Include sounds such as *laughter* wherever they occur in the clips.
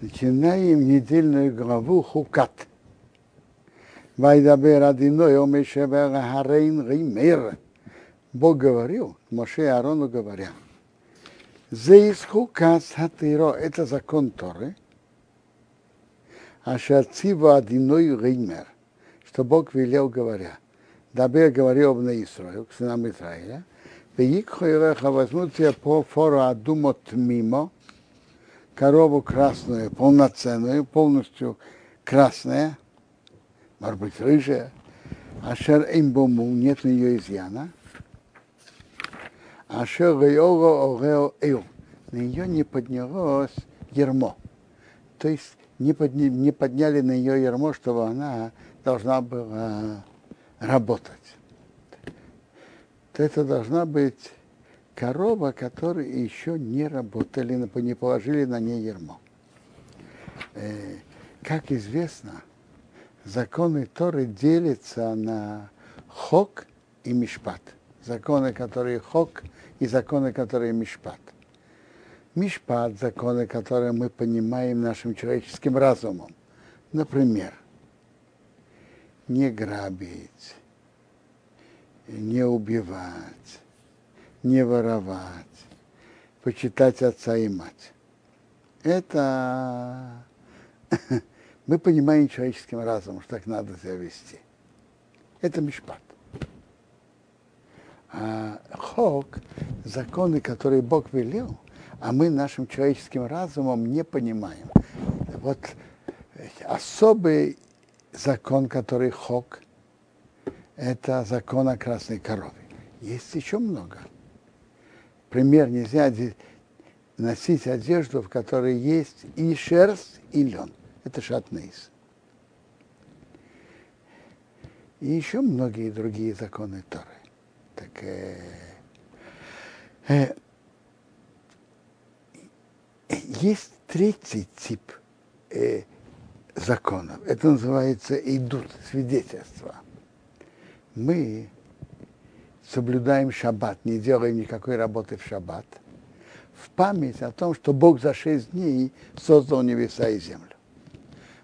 Начинаем недельную главу Хукат. Вайдабер Адиной Омешевер Харейн Ример. Бог говорил, Моше и Аарону говоря, Зейс Хукат Хатиро, это закон Торы, а Шацива Адиной Ример, что Бог велел, говоря, Дабер говорил на Исраил, к сынам Израиля, Веикхойреха возьмут тебе по фору Адумот мимо, корову красную, полноценную, полностью красная, может быть, рыжая, ашер имбому, нет на нее изъяна, ашер гайого огео эйл, на нее не поднялось ермо, то есть не, подня, не подняли на нее ермо, чтобы она должна была работать. То это должна быть корова, которые еще не работали, не положили на ней ермо. Э, как известно, законы Торы делятся на хок и мишпат. Законы, которые хок, и законы, которые мишпат. Мишпат – законы, которые мы понимаем нашим человеческим разумом. Например, не грабить, не убивать, не воровать, почитать отца и мать. Это *laughs* мы понимаем человеческим разумом, что так надо себя вести. Это мишпат. А хок – законы, которые Бог велел, а мы нашим человеческим разумом не понимаем. Вот особый закон, который хок, это закон о красной корове. Есть еще много пример, нельзя носить одежду, в которой есть и шерсть, и лен. Это шатнейс. И еще многие другие законы Торы. Так, э, э, есть третий тип э, законов. Это называется идут, свидетельство. Мы соблюдаем шаббат, не делаем никакой работы в шаббат, в память о том, что Бог за шесть дней создал небеса и землю.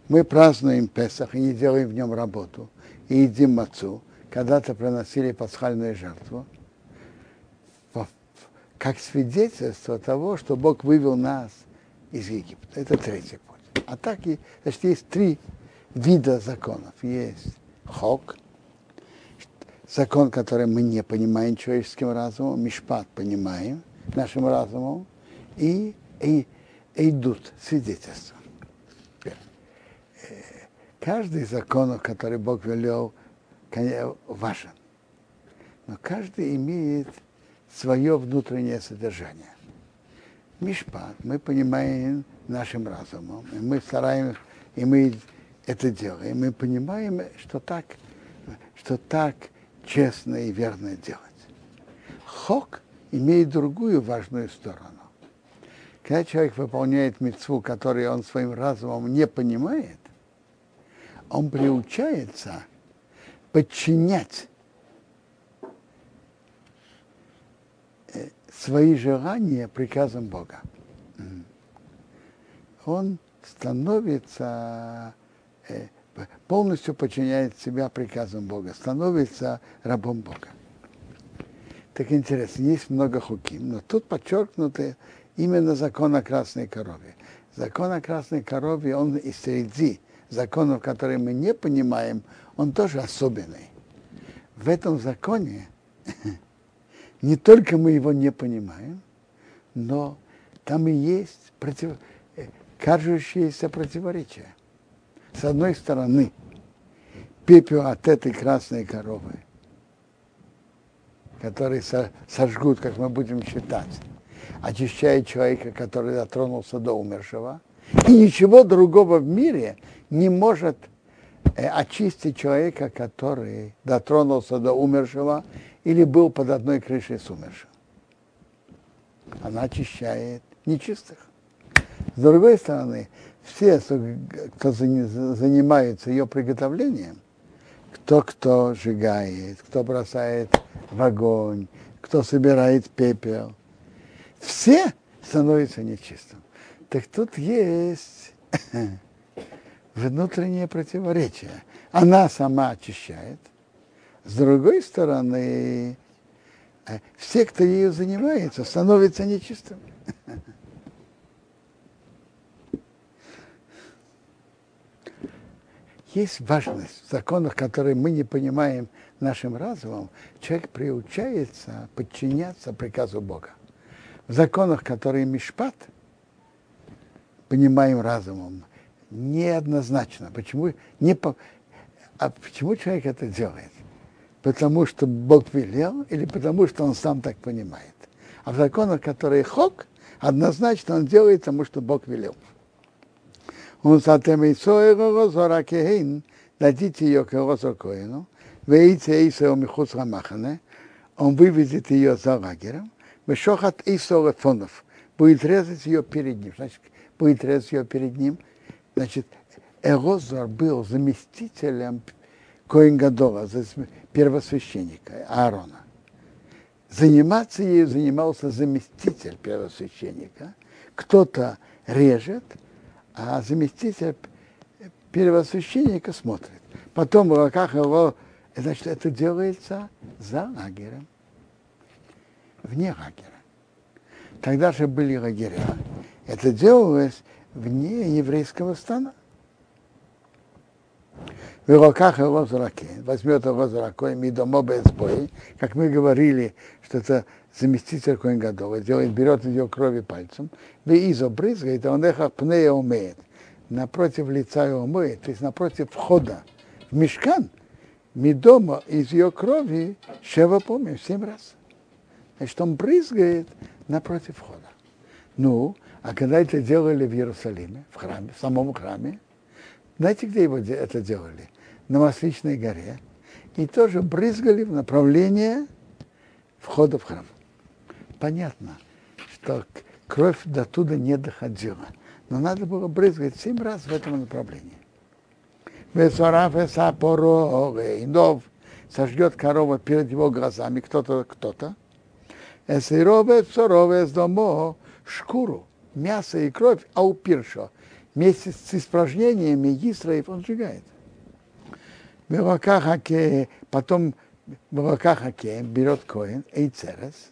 Мы празднуем Песах и не делаем в нем работу, и едим мацу, когда-то приносили пасхальную жертву, как свидетельство того, что Бог вывел нас из Египта. Это третий путь. А так, значит, есть три вида законов. Есть хок – закон, который мы не понимаем человеческим разумом, мишпат понимаем нашим разумом, и, и, идут свидетельства. Э, каждый закон, который Бог велел, важен. Но каждый имеет свое внутреннее содержание. Мишпат мы понимаем нашим разумом, и мы стараемся, и мы это делаем. Мы понимаем, что так, что так честно и верно делать. Хок имеет другую важную сторону. Когда человек выполняет мецву, которую он своим разумом не понимает, он приучается подчинять э, свои желания приказам Бога. Он становится э, полностью подчиняет себя приказам Бога, становится рабом Бога. Так интересно, есть много хуким, но тут подчеркнуты именно закон о красной корове. Закон о красной корове, он и среди законов, которые мы не понимаем, он тоже особенный. В этом законе *laughs* не только мы его не понимаем, но там и есть против... Э, кажущееся противоречие с одной стороны, пепел от этой красной коровы, который сожгут, как мы будем считать, очищает человека, который дотронулся до умершего, и ничего другого в мире не может э, очистить человека, который дотронулся до умершего или был под одной крышей с умершим. Она очищает нечистых. С другой стороны, все, кто занимается ее приготовлением, кто кто сжигает, кто бросает в огонь, кто собирает пепел, все становятся нечистым. Так тут есть *laughs* внутреннее противоречие. Она сама очищает. С другой стороны, э, все, кто ею занимается, становятся нечистыми. *laughs* Есть важность в законах, которые мы не понимаем нашим разумом. Человек приучается подчиняться приказу Бога. В законах, которые Мишпат, понимаем разумом, неоднозначно. Почему, не по, а почему человек это делает? Потому что Бог велел или потому что он сам так понимает? А в законах, которые хок, однозначно он делает потому, что Бог велел. Он сатем и розора кехин, дадите ее к розокоину, вейте Исао михуц рамахане, он выведет ее за лагерем, вешохат Исао фонов, будет резать ее перед ним. Значит, будет резать ее перед ним. Значит, Эгозор был заместителем Коин Гадола, первосвященника Аарона. Заниматься ею занимался заместитель первосвященника. Кто-то режет, а заместитель первосвященника смотрит. Потом в руках его, значит, это делается за лагерем, вне лагеря. Тогда же были лагеря. Это делалось вне еврейского стана. В руках его зраке, возьмет его зракой, мидомо безбой, как мы говорили, что это заместитель Коин Гадова, делает, берет ее крови пальцем, изо брызгает, а он эхо пнея умеет. Напротив лица его моет, то есть напротив входа в мешкан, мидома из ее крови, шева помню, семь раз. Значит, он брызгает напротив входа. Ну, а когда это делали в Иерусалиме, в храме, в самом храме, знаете, где его это делали? На Масличной горе. И тоже брызгали в направлении входа в храм. Понятно, что кровь до туда не доходила. Но надо было брызгать семь раз в этом направлении. Индов сожгет корова перед его глазами кто-то, кто-то. Эсировец, соровец, шкуру, мясо и кровь, а у пиршо. Вместе с испражнениями Исраев он сжигает. Потом Бавакахаке берет коин, эйцерес,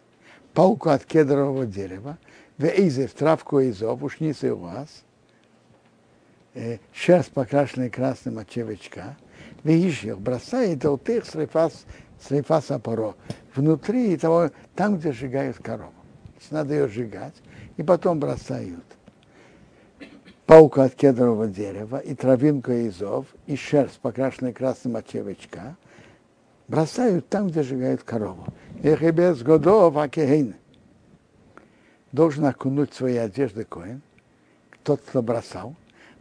палку от кедрового дерева, вейзе в травку изов, ушницы у вас, шерсть покрашенная красным от червячка, их бросает долтых срифас, срифас апоро, внутри того, там, где сжигают корову. Надо ее сжигать, и потом бросают. Паука от кедрового дерева, и травинку изов, и шерсть, покрашенная красным от червячка, бросают там, где сжигают корову. Их и без годов акехейн. Должен окунуть свои одежды коин, тот, кто бросал,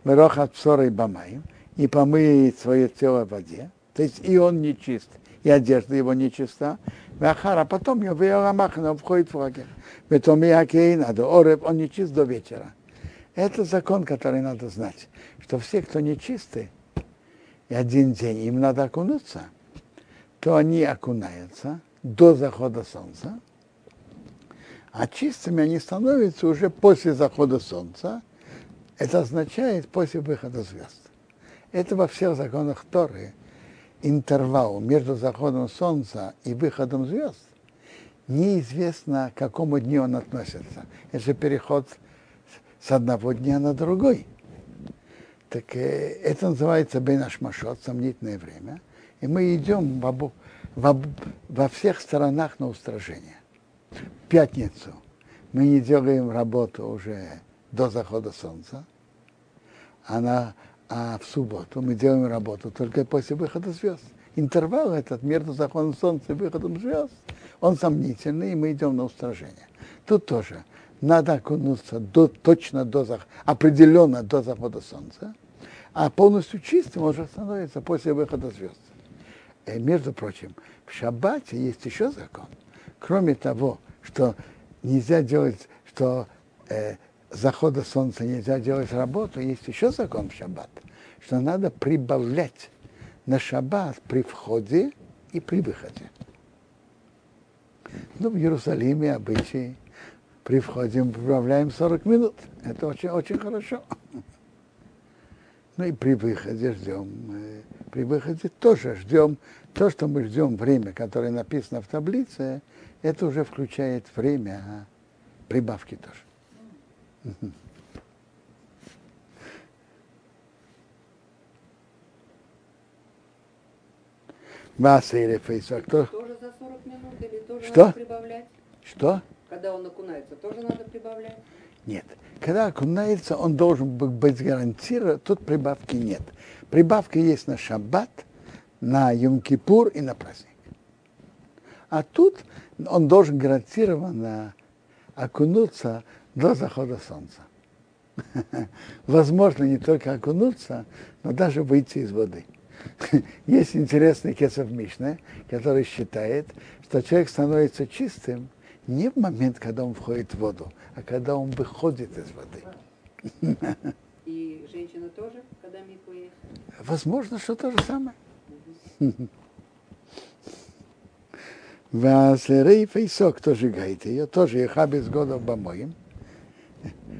мерох от псора и бамаем, и помыет свое тело в воде. То есть и он нечист, и одежда его нечиста. Вахара, потом его веорамахна входит в лагерь. Ветоми акейн, а до ореб, он нечист до вечера. Это закон, который надо знать, что все, кто нечистый, и один день им надо окунуться, то они окунаются до захода солнца, а чистыми они становятся уже после захода солнца. Это означает после выхода звезд. Это во всех законах Торы интервал между заходом солнца и выходом звезд. Неизвестно, к какому дню он относится. Это переход с одного дня на другой. Так э, это называется Бенашмашот, сомнительное время – и мы идем во, во, во всех сторонах на устражение. В пятницу мы не делаем работу уже до захода солнца, а, на, а в субботу мы делаем работу только после выхода звезд. Интервал этот между заходом солнца и выходом звезд, он сомнительный, и мы идем на устражение. Тут тоже надо окунуться до, точно до определенно до захода солнца, а полностью чистым уже становится после выхода звезд. Э, между прочим, в шаббате есть еще закон. Кроме того, что нельзя делать, что э, захода солнца нельзя делать работу, есть еще закон в шаббат, что надо прибавлять на шаббат при входе и при выходе. Ну, в Иерусалиме обычай при входе мы прибавляем 40 минут. Это очень, очень хорошо. Ну и при выходе ждем. При выходе тоже ждем. То, что мы ждем время, которое написано в таблице, это уже включает время а прибавки тоже. Василий Фейсак. Кто? Тоже за 40 минут или тоже Что? надо прибавлять? Что? Когда он окунается, тоже надо прибавлять? Нет. Когда окунается, он должен бы- быть гарантирован, тут прибавки нет. Прибавка есть на шаббат, на Йом-Кипур и на праздник. А тут он должен гарантированно окунуться до захода солнца. *laughs* Возможно не только окунуться, но даже выйти из воды. *laughs* Есть интересный кесов Мишна, который считает, что человек становится чистым не в момент, когда он входит в воду, а когда он выходит из воды. *laughs* И женщина тоже, когда миква есть? Возможно, что то же самое. *laughs* Васерей Фейсок тоже гайт ее, тоже еха без года бомоем,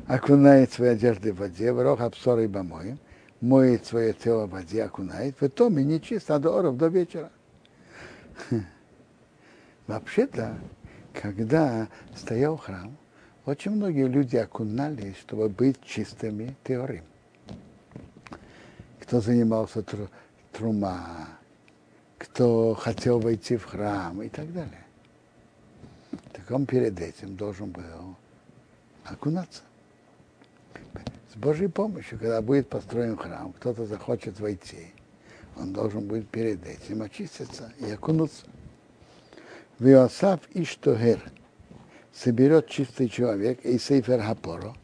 окунает свои одежды в воде, в рог обсоры бомоем, моет свое тело в воде, окунает, в том и не чисто, а до оров, до вечера. *laughs* Вообще-то, когда стоял храм, очень многие люди окунались, чтобы быть чистыми теорем. Кто занимался тру- трума, кто хотел войти в храм и так далее. Так он перед этим должен был окунаться. С Божьей помощью, когда будет построен храм, кто-то захочет войти, он должен будет перед этим очиститься и окунуться. Виосав Иштогер соберет чистый человек и сейфер Хапоро,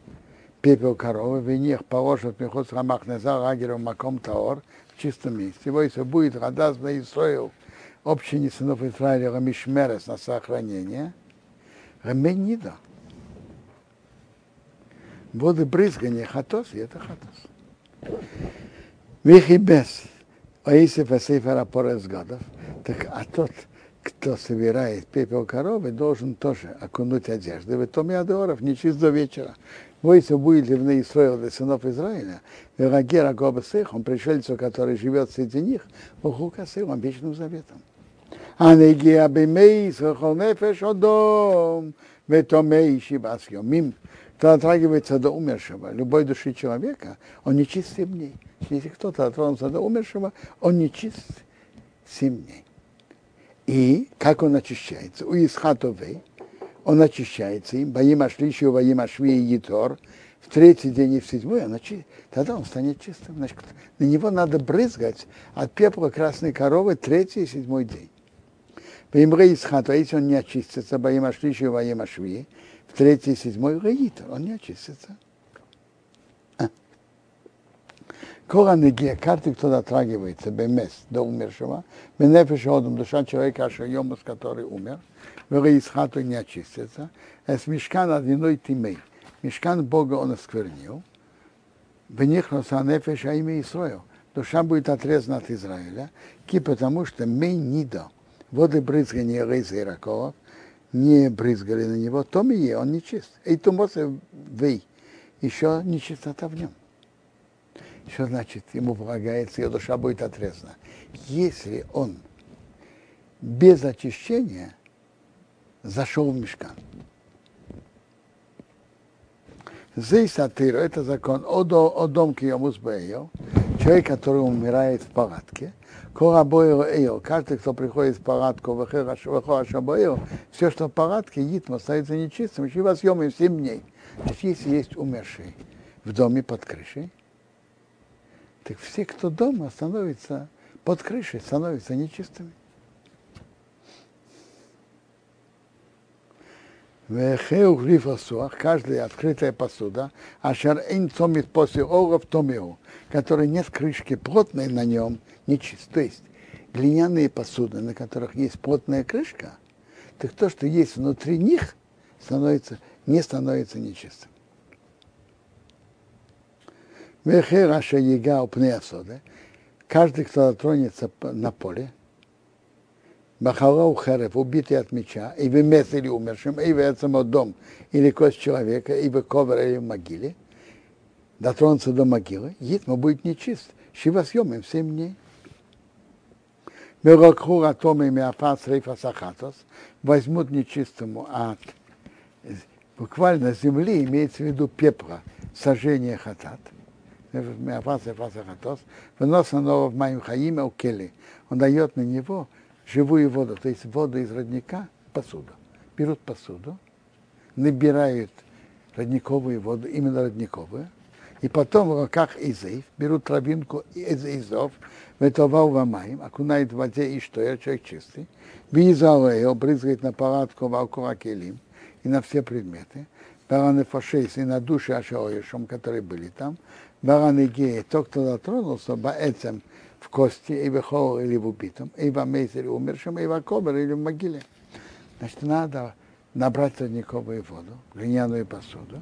пепел коровы, венех положит мехот рамах неза агеру маком таор в чистом месте. Его если будет радас на Исраил, общине сынов Израиля Рамишмерес на сохранение, Раменида. Воды брызгания хатос, и это хатос. Вихибес, Аисиф Асейфер Апорес Гадов, так а тот, кто собирает пепел коровы, должен тоже окунуть одежды. В том Адоров не чист до вечера. Войся будет ли в Израиле для сынов Израиля, Верагера Гобасех, он пришельцу, который живет среди них, Бухукасех, он вечным заветом. А не гиабимей, сахолнефеш одом, ветомей шибас йомим. Кто дотрагивается до умершего, любой души человека, он не чист семь дней. Если кто-то дотронулся до умершего, он не чист семь дней. И как он очищается? У Исхатовей он очищается им, Баим Ашлищу, Баим Ашви и Етор, в третий день и в седьмой, он очи... тогда он станет чистым. Значит, на него надо брызгать от пепла красной коровы третий и седьмой день. Баимре Исхату, а если он не очистится, Баим Ашлищу, Баим Ашви, в третий и седьмой Гаитор, он не очистится. Коранеге, каждый, кто дотрагивается, бемес, до умершего, бенефиш одум, душа человека, ашайомус, который умер, Исхату не очистится, с мешкан одиной тимей. Мешкан Бога он осквернил, в них носанефиш, а имя Исраил. Душа будет отрезана от Израиля, ки потому что мей нидо, воды брызгания Рейза и Ракова, не брызгали на него, то и он не чист. И тумосы вей, еще нечистота в нем. Что значит, ему полагается, ее душа будет отрезана? Если он без очищения зашел в мешкан. Здесь сатира, это закон о, дом киомус человек, который умирает в палатке, каждый, кто приходит в палатку, все, что в палатке, едит, остается нечистым, еще вас съемим 7 дней. Значит, если есть умерший в доме под крышей, так все, кто дома, становятся под крышей, становятся нечистыми. каждая открытая посуда, ашар ин цомит после оров томиу, которой нет крышки плотной на нем, нечист. То есть глиняные посуды, на которых есть плотная крышка, так то, что есть внутри них, становится, не становится нечистым. Вехераша ега упнеасода, каждый, кто тронется на поле, Махалау Херев, убитый от меча, и в мес или умершим, и в дом, или кость человека, и ковер или в могиле, дотронуться до могилы, Гитма будет нечист. Шива съемим семь дней. Мелокху атомы миафас рейфа сахатос, возьмут нечистому от буквально земли, имеется в виду пепла, сожжение хатат. Миафас рейфа сахатос, вынос на в моим хаиме укели. Он дает на него живую воду, то есть воду из родника, посуду. Берут посуду, набирают родниковую воду, именно родниковую, и потом в руках изейф берут травинку из изов, ветовал вамаем, окунает в воде и что я человек чистый, визалео брызгает на палатку валкова келим и на все предметы, бараны фашейс и на души ашаоешом, которые были там, бараны геи, тот, кто дотронулся, баэцем в кости, и в хол или в убитом, и в мейзере умершем, и в кобер или в могиле. Значит, надо набрать родниковую воду, глиняную посуду,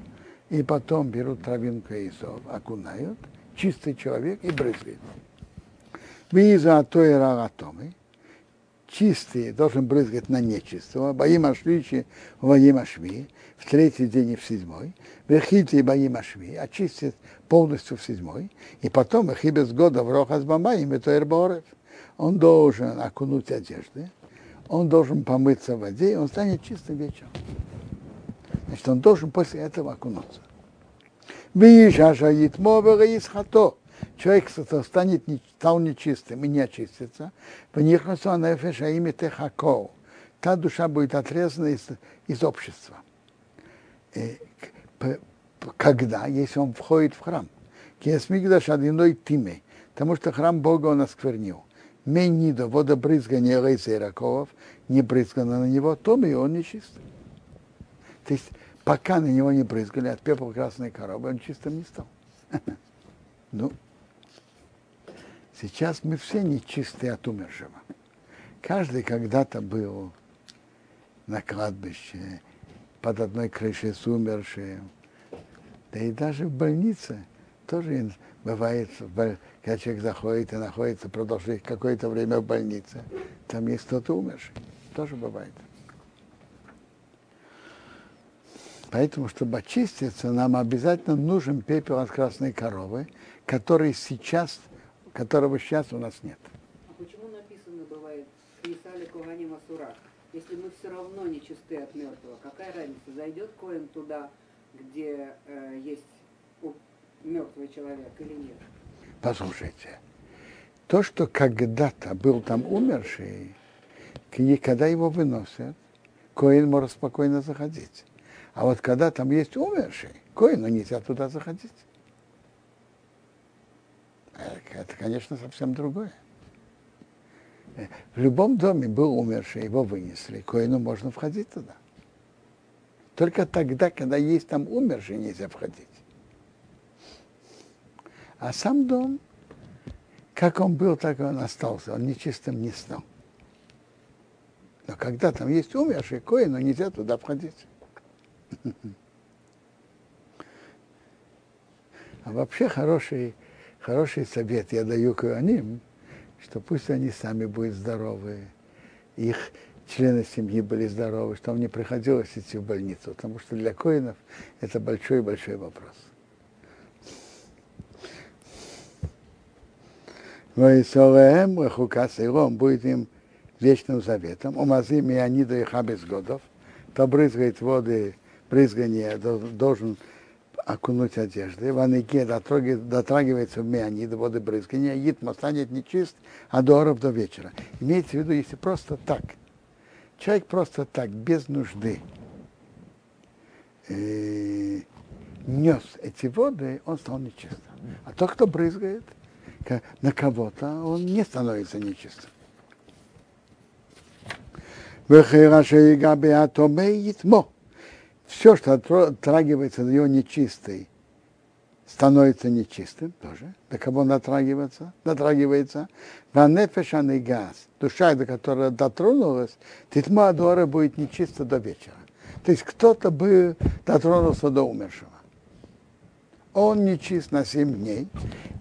и потом берут травинку изов, окунают, чистый человек и брызгает. Виза той рагатомы, чистый должен брызгать на нечистого, боим ашличи, боим ашви, в третий день и в седьмой, вехити и боим ашви, очистит полностью в седьмой, и потом их и без года в рохас бамаим, это. Он должен окунуть одежды, он должен помыться в воде, и он станет чистым вечером. Значит, он должен после этого окунуться. Человек станет, стал нечистым и не очистится. Техако. Та душа будет отрезана из, из общества. И, когда? Если он входит в храм. Кесмигдаш одиной тиме. Потому что храм Бога он осквернил. Менидо, водобрызгание лейса и раковов, не брызгано на него, то и он нечистый. То есть пока на него не брызгали от пепла красной коробы, он чистым не стал. *laughs* Ну, сейчас мы все нечистые от умершего. Каждый когда-то был на кладбище, под одной крышей с умершим. Да и даже в больнице тоже бывает, когда человек заходит и находится, продолжает какое-то время в больнице, там есть кто-то умерший. Тоже бывает. Поэтому, чтобы очиститься, нам обязательно нужен пепел от красной коровы, который сейчас, которого сейчас у нас нет. А почему написано бывает «Исали Кугани Масурах»? Если мы все равно не чисты от мертвого, какая разница, зайдет Коин туда, где э, есть мертвый человек или нет? Послушайте, то, что когда-то был там умерший, когда его выносят, Коин может спокойно заходить. А вот когда там есть умерший, коину нельзя туда заходить. Это, конечно, совсем другое. Э, в любом доме был умерший, его вынесли, коину можно входить туда. Только тогда, когда есть там умерший, нельзя входить. А сам дом, как он был, так и он остался, он нечистым не стал. Но когда там есть умерший, коину нельзя туда входить. *laughs* А вообще хороший, хороший совет я даю коаним, что пусть они сами будут здоровы, их члены семьи были здоровы, что им не приходилось идти в больницу, потому что для коинов это большой-большой вопрос. Воисолеем, Рахукас Иром будет им вечным заветом, умазим и они до их без годов, то брызгает воды брызгание должен окунуть одежды, в анике дотрагивается в миани до воды брызгания, Итма станет нечист, а до оров до вечера. Имеется в виду, если просто так, человек просто так, без нужды, э, нес эти воды, он стал нечистым. А тот, кто брызгает на кого-то, он не становится нечистым. Все, что отрагивается на него нечистой, становится нечистым тоже. До кого натрагивается? Натрагивается. Ванефешанный газ. Душа, до которой дотронулась, титма дуара будет нечиста до вечера. То есть кто-то бы дотронулся до умершего. Он нечист на 7 дней,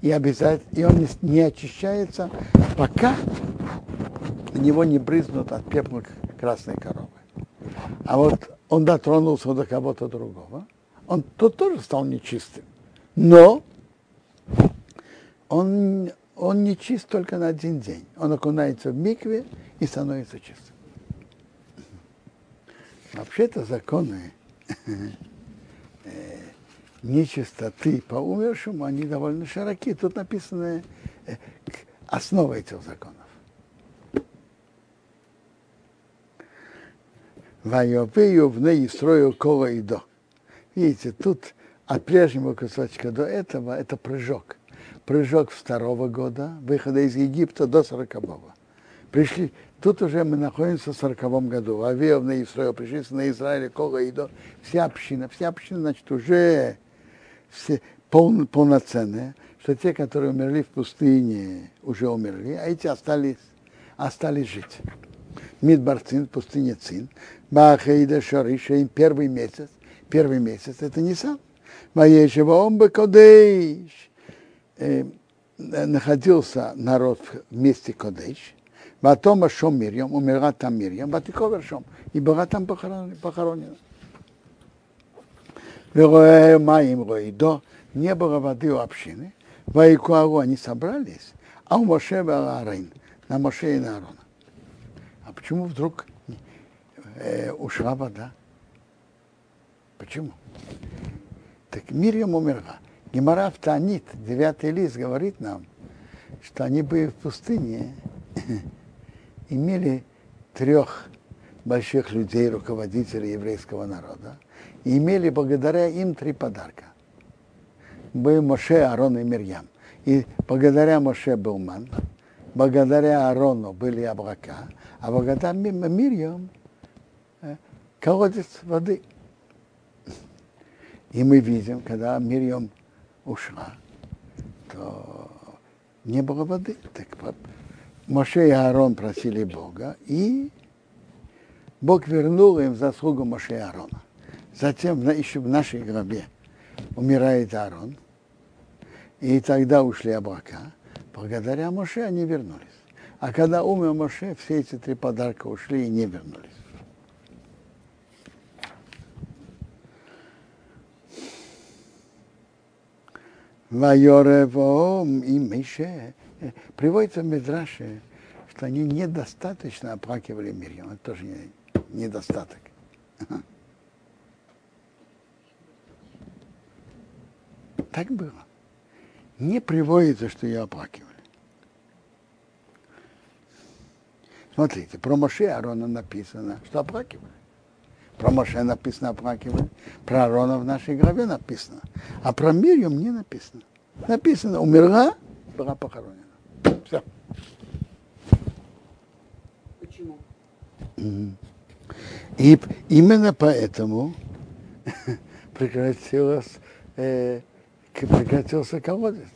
и обязательно, и он не, очищается, пока у него не брызнут от пепла красной коровы. А вот он дотронулся до кого-то другого, он тот тоже стал нечистым. Но он, он не чист только на один день. Он окунается в микве и становится чистым. Вообще-то законы э, нечистоты по умершему, они довольно широки. Тут написано э, основа этих законов. Вайопею в ней строил кола и до. Видите, тут от прежнего кусочка до этого это прыжок. Прыжок второго года, выхода из Египта до сорокового. Пришли, тут уже мы находимся в сороковом году. Авиов на Израиль, пришли на Израиль, Кола и до. Вся община, вся община, значит, уже все пол, полноценные, что те, которые умерли в пустыне, уже умерли, а эти остались, остались жить. Мидбарцин, пустыня Цин, Бахаида Шариша, им первый месяц, первый месяц, это не сам. Маешева Омба Кодейш, э, находился народ в месте Кодейш, Батома Шом Мирьям, умерла там Мирьям, Батиковер Шом, и была там похоронена. Маим Роидо, не было воды у общины, Вайкуару они собрались, а у Моше Арайн, на Моше и на Аарона. А почему вдруг э, ушла вода? Почему? Так Мирьям умерла. Гемора в девятый лист, говорит нам, что они были в пустыне, *coughs* имели трех больших людей, руководителей еврейского народа, и имели благодаря им три подарка. Был Моше, Арон и Мирьям. И благодаря Моше был ман, благодаря Арону были облака, а благодаря Мирьям э, колодец воды. И мы видим, когда Мирьям ушла, то не было воды. Так Моше и Аарон просили Бога, и Бог вернул им заслугу Моше и Аарона. Затем еще в нашей главе умирает Аарон, и тогда ушли облака. Благодаря Моше они вернулись. А когда умер Моше, все эти три подарка ушли и не вернулись. Вайоревом и Мише. Приводится в Медраше, что они недостаточно оплакивали Мирьям. Это тоже недостаток. Так было. Не приводится, что ее оплакивали. Смотрите, про Моше Аарона написано, что оплакивали. Про Моше написано оплакивали. Про Аарона в нашей главе написано. А про Мирьям не написано. Написано, умерла, была похоронена. Все. Почему? И именно поэтому *laughs* прекратилось э, прекратился колодец.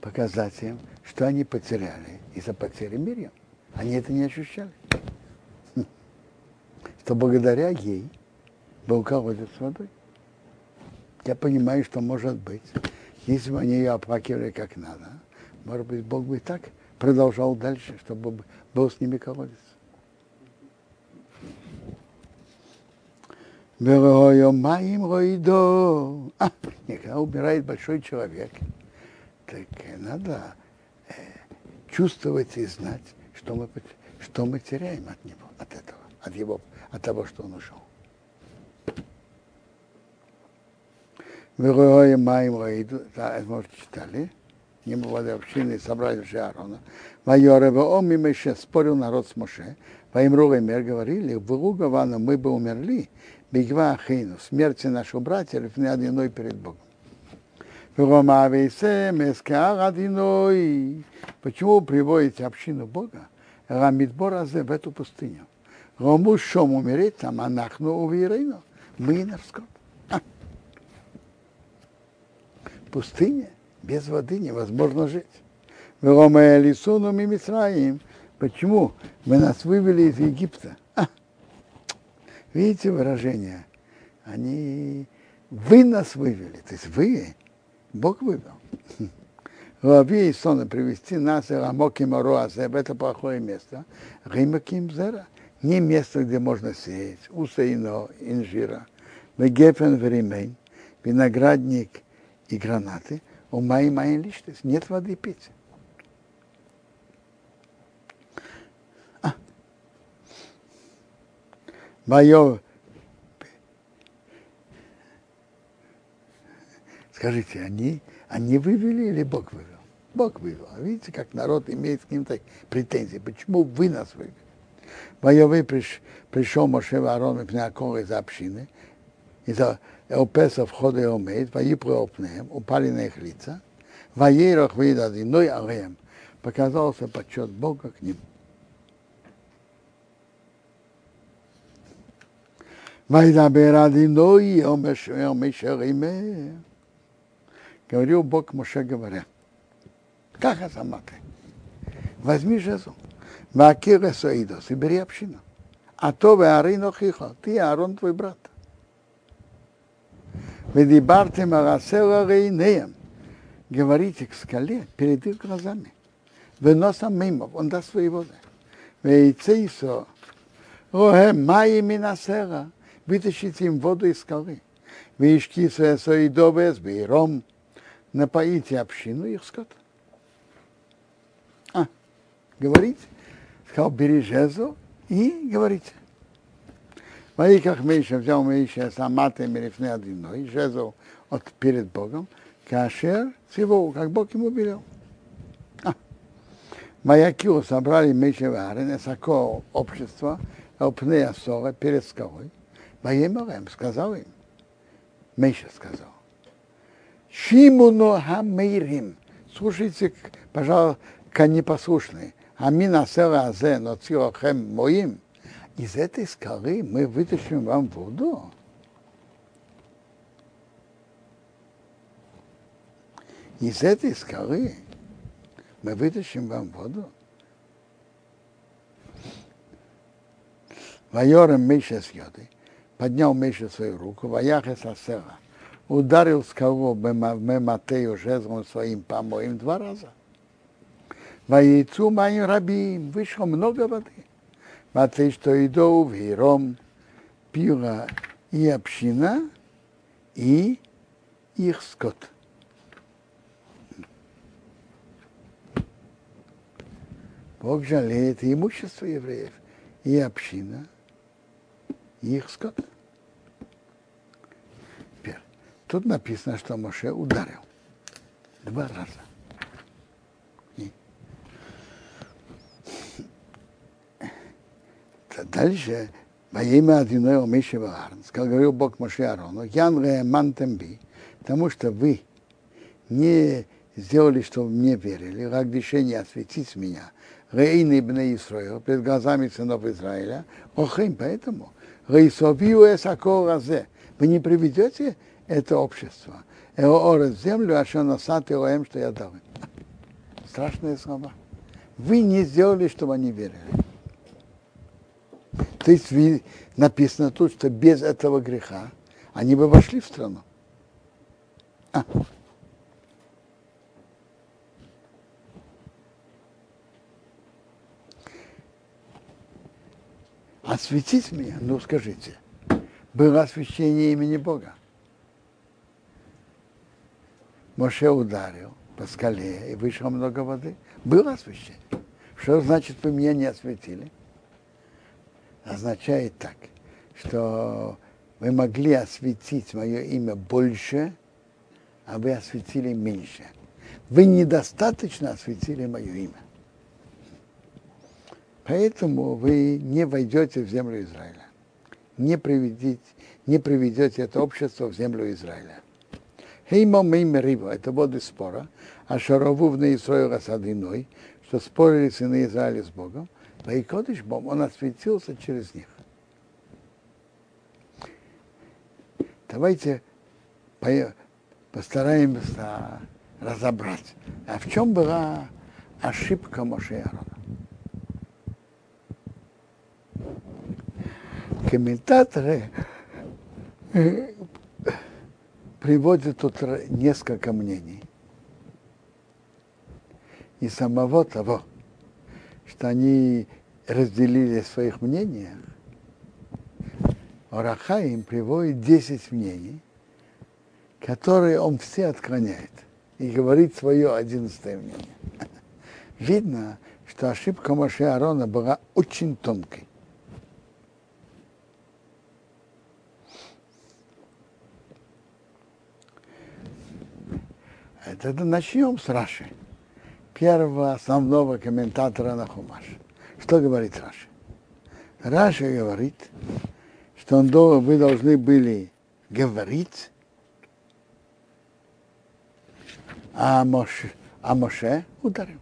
Показать им, что они потеряли из-за потери Мирьям. Они это не ощущали. Что благодаря ей был колодец с водой. Я понимаю, что может быть, если бы они ее оплакивали как надо, может быть, Бог бы и так продолжал дальше, чтобы был с ними колодец. А, когда умирает большой человек, так надо э, чувствовать и знать, что мы, что мы теряем от него, от этого, от его, от того, что он ушел. Вы Маим Ройдо, это, может, читали, не было общины, собрали же Аарона. Майорева Оми Меше спорил народ с Моше. По Имру Мер говорили, в Лугавана мы бы умерли, Бигва Ахейну, смерти нашего братья, одиной перед Богом. Почему приводите общину Бога? Рамидбор в эту пустыню. Рому шом умереть там, а нахну уверейну. Мы на скот. *laughs* Пустыня без воды невозможно жить. Рома Элисуну Мимисраим. Почему? Вы нас вывели из Египта. Видите выражение? Они, вы нас вывели, то есть вы, Бог вывел. *laughs* Лови и сона привести нас и рамоки в это плохое место. Римаким зера. Не место, где можно сеять. Усаино, инжира. Вегефен веримейн. Виноградник и гранаты. У моей моей личности нет воды пить. А. Мое Скажите, они, они вывели или Бог вывел? Бог вывел. А видите, как народ имеет к ним претензии. Почему вы нас вывели? Воевый приш, пришел Моше Варон и Пнеакор из общины, из Эопеса входа и умеет, воипры опнеем, упали на их лица, воейрах выедадиной алеем, показался почет Бога к ним. Вайдабер Адиной, Омешериме. Говорил Бог Моше, говоря, как Асаматы, возьми жезл. Вакира Саидос, и бери общину. А то вы Арину Хихо, ты Аарон твой брат. Ведибарте Марасела Рейнеем, говорите к скале перед их глазами. Выносом мимо, он даст свои воды. Вейцейсо, Ое, Майи Минасера, вытащите им воду из скалы. Вишкисо Саидовес, Бейром, напоите общину их скот. А, говорите. Сказал, бери жезл и говорите. Мои как Миша взял Миша с Аматой Мерифне Адиной, жезл от перед Богом, Кашер всего, как Бог ему велел. Маякиу собрали Миша Варен, Эсако общество, Опне Асора перед скалой. Воемарем сказал им, Миша сказал, Шимуно Хамейрим. Слушайте, пожалуйста, непослушные. Амина азе, но цилохем моим. Из этой скалы мы вытащим вам воду. Из этой скалы мы вытащим вам воду. Вайорем Миша с йоды, поднял Миша свою руку, ваяхе сосела ударил скалу Мематею жезлом своим помоем два раза. Во яйцу моим рабим вышло много воды. Матей, что иду в Хиром, пила и община, и их скот. Бог жалеет имущество евреев, и община, и их скот. Тут написано, что Моше ударил. Два раза. Дальше, во имя Адиной Омиши Ваарн, сказал, говорил Бог Моше Арону, Ян Реман Темби, потому что вы не сделали, что мне верили, как решение осветить меня, Рейны Бне Исраил, перед глазами сынов Израиля, охим, поэтому, Рейсовию Эсако Разе, вы не приведете это общество. Эоорет землю, а что насад Элоэм, что я дал. Страшные слова. Вы не сделали, чтобы они верили. То есть написано тут, что без этого греха они бы вошли в страну. А. Осветить меня, ну скажите, было освящение имени Бога. Моше ударил по скале, и вышло много воды. Было освящение. Что значит, вы меня не осветили? Означает так, что вы могли осветить мое имя больше, а вы осветили меньше. Вы недостаточно осветили мое имя. Поэтому вы не войдете в землю Израиля. Не приведете, не приведете это общество в землю Израиля. Хеймо Меймериво, это воды спора, а Шарову в Неисрою Расадиной, что спорили сыны Израиля с Богом, и Кодыш Бом, он осветился через них. Давайте постараемся разобрать, а в чем была ошибка Моше Комментаторы приводит тут несколько мнений. и самого того, что они разделили своих мнениях, Орахаим приводит 10 мнений, которые он все отклоняет и говорит свое одиннадцатое мнение. Видно, что ошибка Моше Аарона была очень тонкой. Это начнем с Раши, первого основного комментатора на Хумаш. Что говорит Раши? Раши говорит, что он, вы должны были говорить, а Моше, а Моше ударил.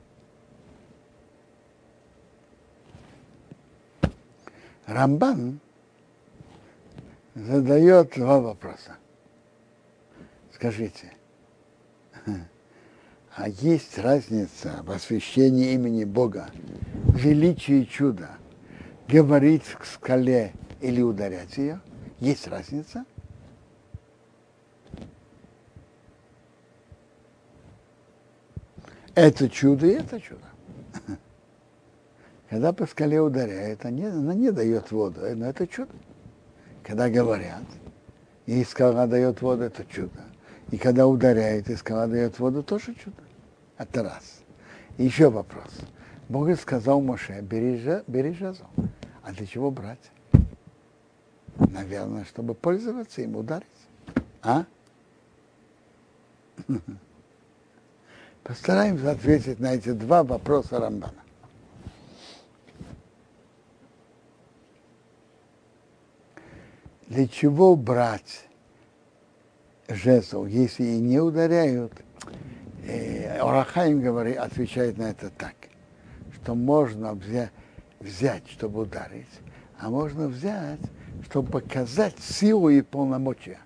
Рамбан задает два вопроса. Скажите, *laughs* а есть разница в освящении имени Бога, величие чуда, говорить к скале или ударять ее? Есть разница? Это чудо и это чудо. Когда по скале ударяет, она не, дает воду, но это чудо. Когда говорят, и скала дает воду, это чудо. И когда ударяет, и скала дает воду, тоже чудо. Это раз. Еще вопрос. Бог сказал Моше, бери, бери жазу. А для чего брать? Наверное, чтобы пользоваться им, ударить. А? *laughs* Постараемся ответить на эти два вопроса Рамбана. Для чего брать жезл, если и не ударяют? Э, говорит, отвечает на это так, что можно взять, взять, чтобы ударить, а можно взять, чтобы показать силу и полномочия.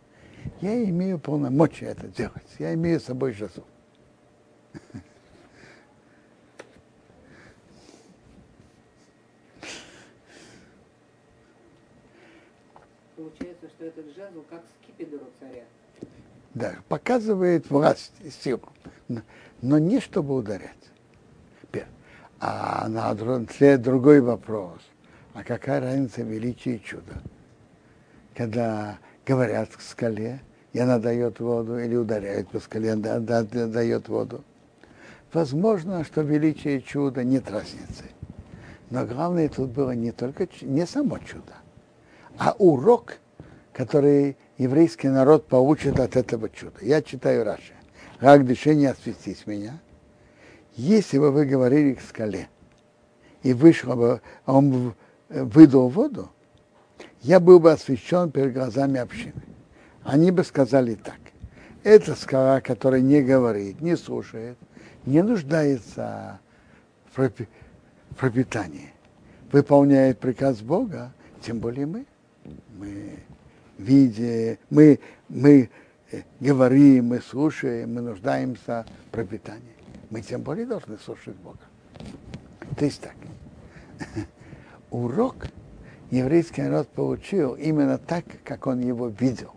Я имею полномочия это делать. Я имею с собой жазу. Получается, что этот жезл как скипидр у царя. Да, показывает власть и силу, но не чтобы ударять. А на другой вопрос. А какая разница величия и чуда? Когда говорят к скале, и она дает воду, или ударяют по скале, она дает воду. Возможно, что величие и чудо нет разницы. Но главное тут было не только не само чудо, а урок, который еврейский народ получит от этого чуда. Я читаю Раши. Как дышение осветить меня, если бы вы говорили к скале, и вышел бы, а он выдал воду, я был бы освящен перед глазами общины. Они бы сказали так. Это скала, которая не говорит, не слушает, не нуждается в пропитании, выполняет приказ Бога, тем более мы. Мы видим, мы, мы э, говорим, мы слушаем, мы нуждаемся в пропитании. Мы тем более должны слушать Бога. То есть так. *laughs* Урок еврейский народ получил именно так, как он его видел.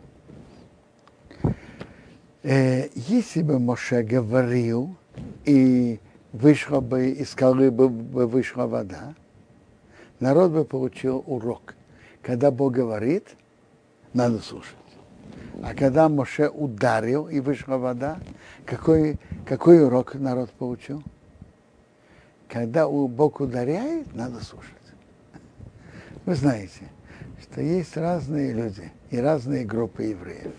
Э, если бы Моше говорил, и вышла бы из скалы бы, бы вышла вода, народ бы получил урок. Когда Бог говорит, надо слушать. А когда Моше ударил и вышла вода, какой, какой урок народ получил? Когда Бог ударяет, надо слушать. Вы знаете, что есть разные люди и разные группы евреев.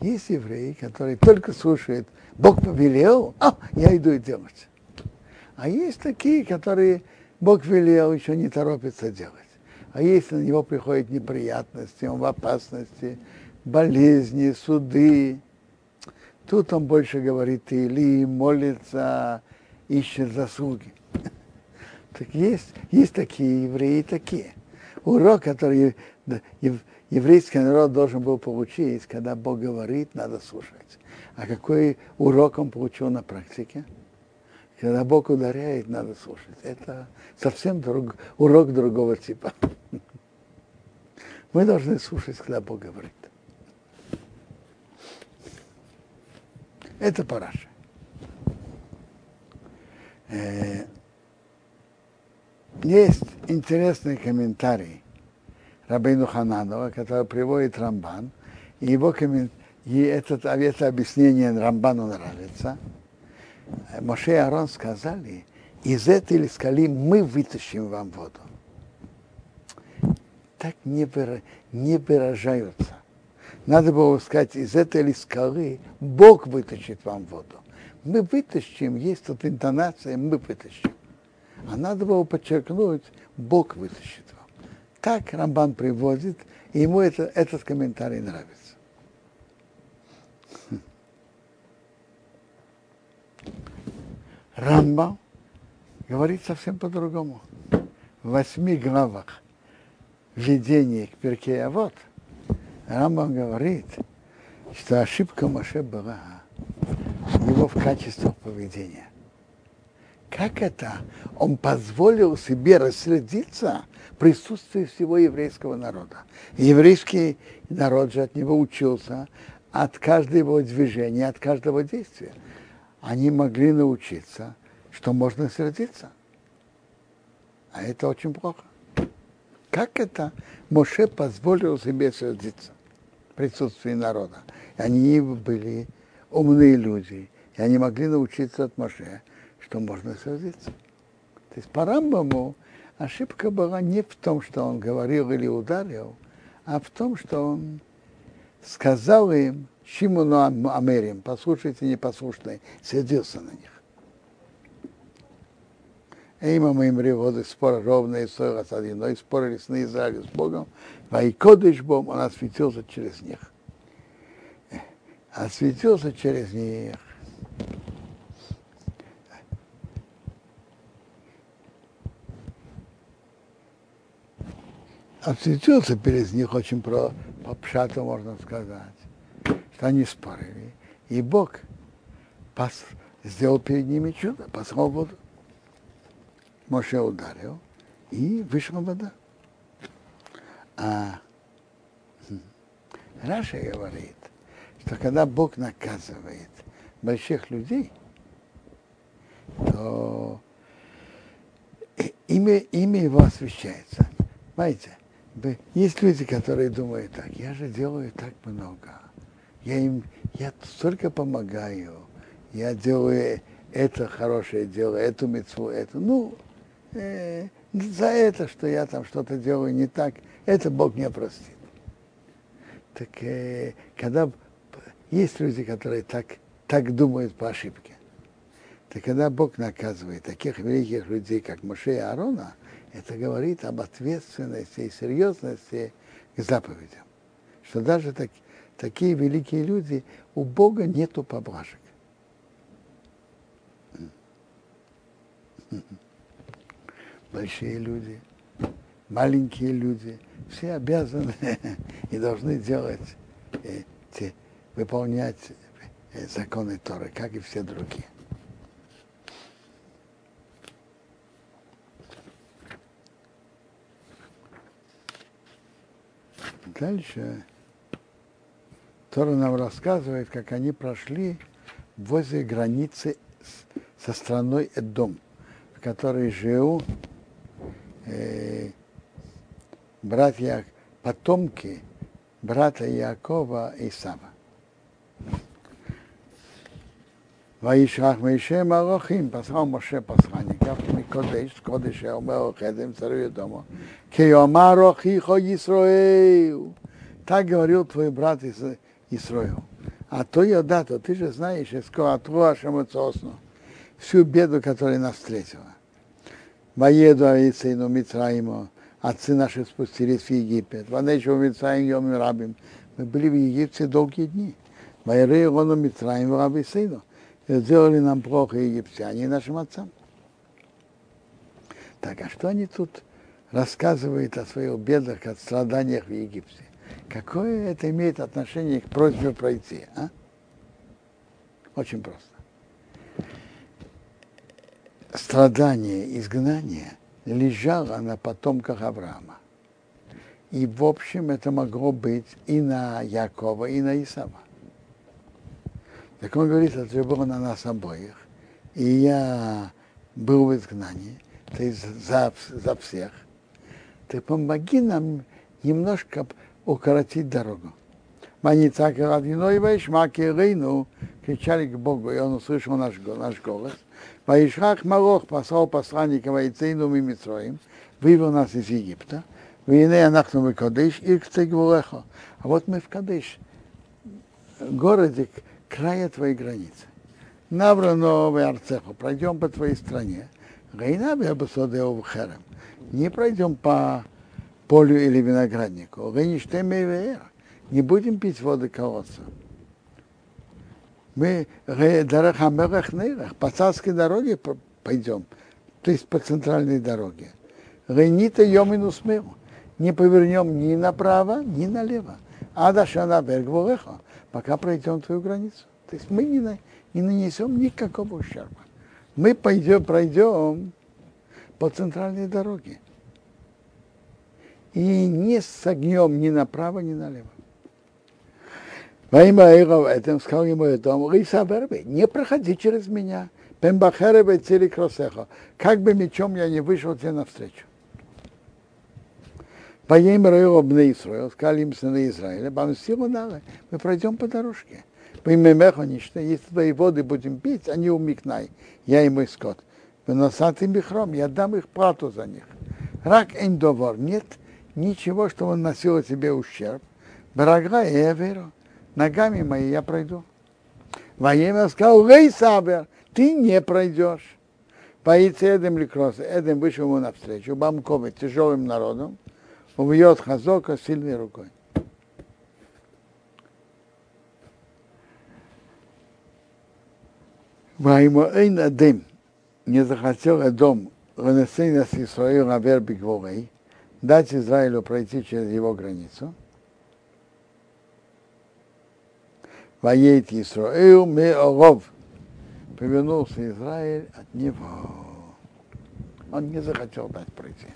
Есть евреи, которые только слушают, Бог повелел, а я иду и делать. А есть такие, которые Бог велел, еще не торопится делать. А если на него приходят неприятности, он в опасности, болезни, суды, тут он больше говорит или молится, ищет заслуги. *laughs* Так есть, есть такие евреи, такие. Урок, который еврейский народ должен был получить, когда Бог говорит, надо слушать. А какой урок он получил на практике? Когда Бог ударяет, надо слушать. Это совсем друг, урок другого типа. *laughs* Мы должны слушать, когда Бог говорит. Это параша. Э, есть интересный комментарий Рабейну Хананова, который приводит Рамбан, и его коммент... и этот, это объяснение Рамбану нравится. Моше и Арон сказали, из этой скалы мы вытащим вам воду. Так не выражаются. Надо было сказать, из этой скалы Бог вытащит вам воду. Мы вытащим, есть тут интонация, мы вытащим. А надо было подчеркнуть, Бог вытащит вам. Так Рамбан приводит, и ему это, этот комментарий нравится. Рамбам говорит совсем по-другому. В восьми главах введения к перке а вот Рамбам говорит, что ошибка Моше была его в качестве поведения. Как это? Он позволил себе рассердиться в присутствии всего еврейского народа. еврейский народ же от него учился, от каждого его движения, от каждого действия. Они могли научиться, что можно сердиться. А это очень плохо. Как это Моше позволил себе сердиться присутствии народа? И они были умные люди, и они могли научиться от Моше, что можно сердиться. То есть по Рамбаму ошибка была не в том, что он говорил или ударил, а в том, что он сказал им, Шимону Америм, послушайте непослушные, сердился на них. Эйма им воды спор ровные, ссора с одиной, спорили с Израилем с Богом, Вайкодыш Бом, он осветился через них. Осветился через них. Осветился перед них очень про, по пшату, можно сказать что они спорили. И Бог пос, сделал перед ними чудо, послал воду. Моше ударил, и вышла вода. А Раша говорит, что когда Бог наказывает больших людей, то имя, имя его освещается. Знаете, есть люди, которые думают так, я же делаю так много я им, я столько помогаю, я делаю это хорошее дело, эту мецву, это, ну, э, за это, что я там что-то делаю не так, это Бог не простит. Так э, когда есть люди, которые так, так думают по ошибке, то когда Бог наказывает таких великих людей, как Моше и Аарона, это говорит об ответственности и серьезности к заповедям. Что даже так, такие великие люди, у Бога нету поблажек. Большие люди, маленькие люди, все обязаны *laughs* и должны делать, э, выполнять э, законы Торы, как и все другие. Дальше Тора нам рассказывает, как они прошли возле границы со страной Эдом, в которой жил э, братья, потомки брата Якова и Сава. וישלח מישה מלאכים, פסחו משה פסחניקף מקודש, קודש אומר חדם царю дома. כי יאמר אחיך ישראל, так говорил твой брат Исроил. А то я да, то ты же знаешь, из Коатру Ашамацосну, всю беду, которая нас встретила. Воеду Аисейну Мицраиму, отцы наши спустились в Египет. Ванечу Мицраим Йом Рабим. Мы были в Египте долгие дни. Майры Илону Мицраим Раби Сейну. Сделали нам плохо египтяне и нашим отцам. Так, а что они тут рассказывают о своих бедах, о страданиях в Египте? Какое это имеет отношение к просьбе пройти? А? Очень просто. Страдание, изгнание лежало на потомках Авраама. И, в общем, это могло быть и на Якова, и на Исава. Так он говорит, это было на нас обоих. И я был в изгнании, есть за, за всех, ты помоги нам немножко укоротить дорогу. Маницаки Радиной Вайшмаки Рейну кричали к Богу, и он услышал наш, наш голос. Ваишхах Малох послал посланника Вайцейну Мимитроим, вывел нас из Египта. Войны Анахну мы Кадыш, и к А вот мы в Кадыш, городе края твоей границы. Наврано в Арцеху, пройдем по твоей стране. Гайна Бебасодео Херем. Не пройдем по полю или винограднику. Гайништемей не будем пить воды колодца. Мы по царской дороге пойдем, то есть по центральной дороге. Рейнита йомину смелу. Не повернем ни направо, ни налево. А дальше на берег пока пройдем твою границу. То есть мы не, не нанесем никакого ущерба. Мы пойдем, пройдем по центральной дороге. И не согнем ни направо, ни налево. Во имя Эйров этом сказал ему дом, Риса Верби, не проходи через меня. Пембахеребе цели кросеха. Как бы мечом я не вышел тебе навстречу. По имя Эйров бне Исраил, сказали им сыны Израиля, силу надо, мы пройдем по дорожке. По имя Меха ничто, если твои воды будем пить, они умикнай, я и мой скот. Выносатый бихром, я дам их плату за них. Рак эндовор, нет ничего, что он носил себе ущерб. Барага я верю ногами мои я пройду. Воемя сказал, Гей Сабер, ты не пройдешь. Боится Эдем Ликроса. Эдем вышел ему навстречу, Бамковый, тяжелым народом, убьет Хазока сильной рукой. Вайму Эйн Эдем не захотел Эдом вынесения с Исраилом на вербик дать Израилю пройти через его границу – Воейт Исраил Меоров. Повернулся Израиль от него. Он не захотел дать пройти.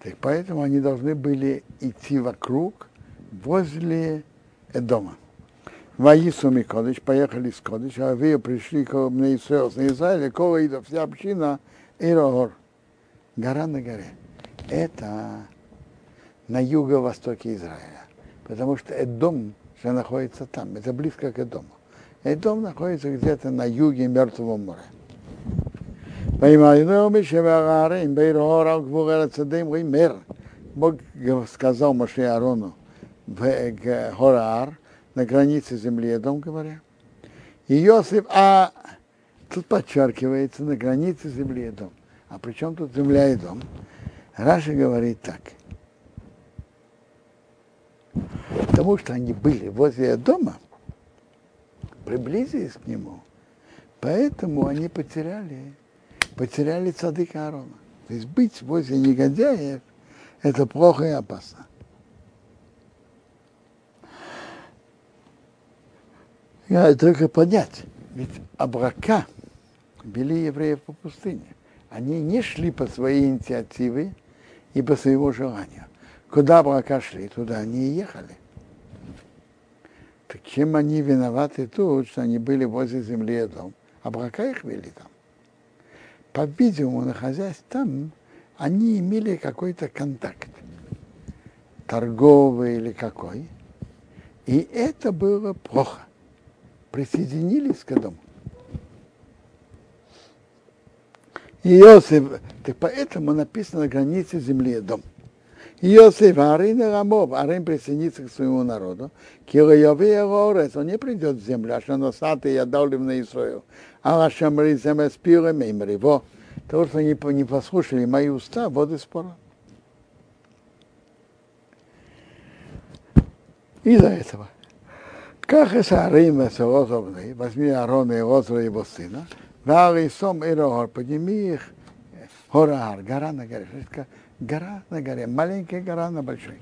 Так поэтому они должны были идти вокруг, возле дома. Ваису Микодыш, поехали с Кодыш, а вы пришли к Израилу, на Израиле, кого идет вся община, Ирогор, гора на горе. Это на юго-востоке Израиля, потому что Эдом же находится там, это близко к Эдому. Эдом находится где-то на юге Мертвого моря. Бог сказал Маше Арону в Хораар, на границе земли Эдом, говоря. И Иосиф, а тут подчеркивается на границе земли Эдом. А при чем тут земля Эдом? Раша говорит так. Потому что они были возле дома, приблизились к нему, поэтому они потеряли, потеряли цадыка Аарона. То есть быть возле негодяев – это плохо и опасно. Я только понять. Ведь Абрака вели евреев по пустыне. Они не шли по своей инициативе и по своему желанию. Куда Абрака шли, туда они и ехали. Так чем они виноваты тут, что они были возле земли дом? Абрака их вели там. По-видимому, находясь там, они имели какой-то контакт, торговый или какой. И это было плохо присоединились к этому. И Иосиф, так поэтому написано на границе земли дом. Иосиф, Арин Рамов, Арин присоединится к своему народу, Килояве Орес, он не придет в землю, а что носатый я дал им на Исраил. А Ашамри земля спира мемриво. То, что они не послушали мои уста, вот и спора. Из-за этого. Как и Сарим Сарозовны, возьми Арона и Розра его сына, Варисом и Рогор, подними их, Хорар, гора на горе. Гора на горе, маленькая гора на большой.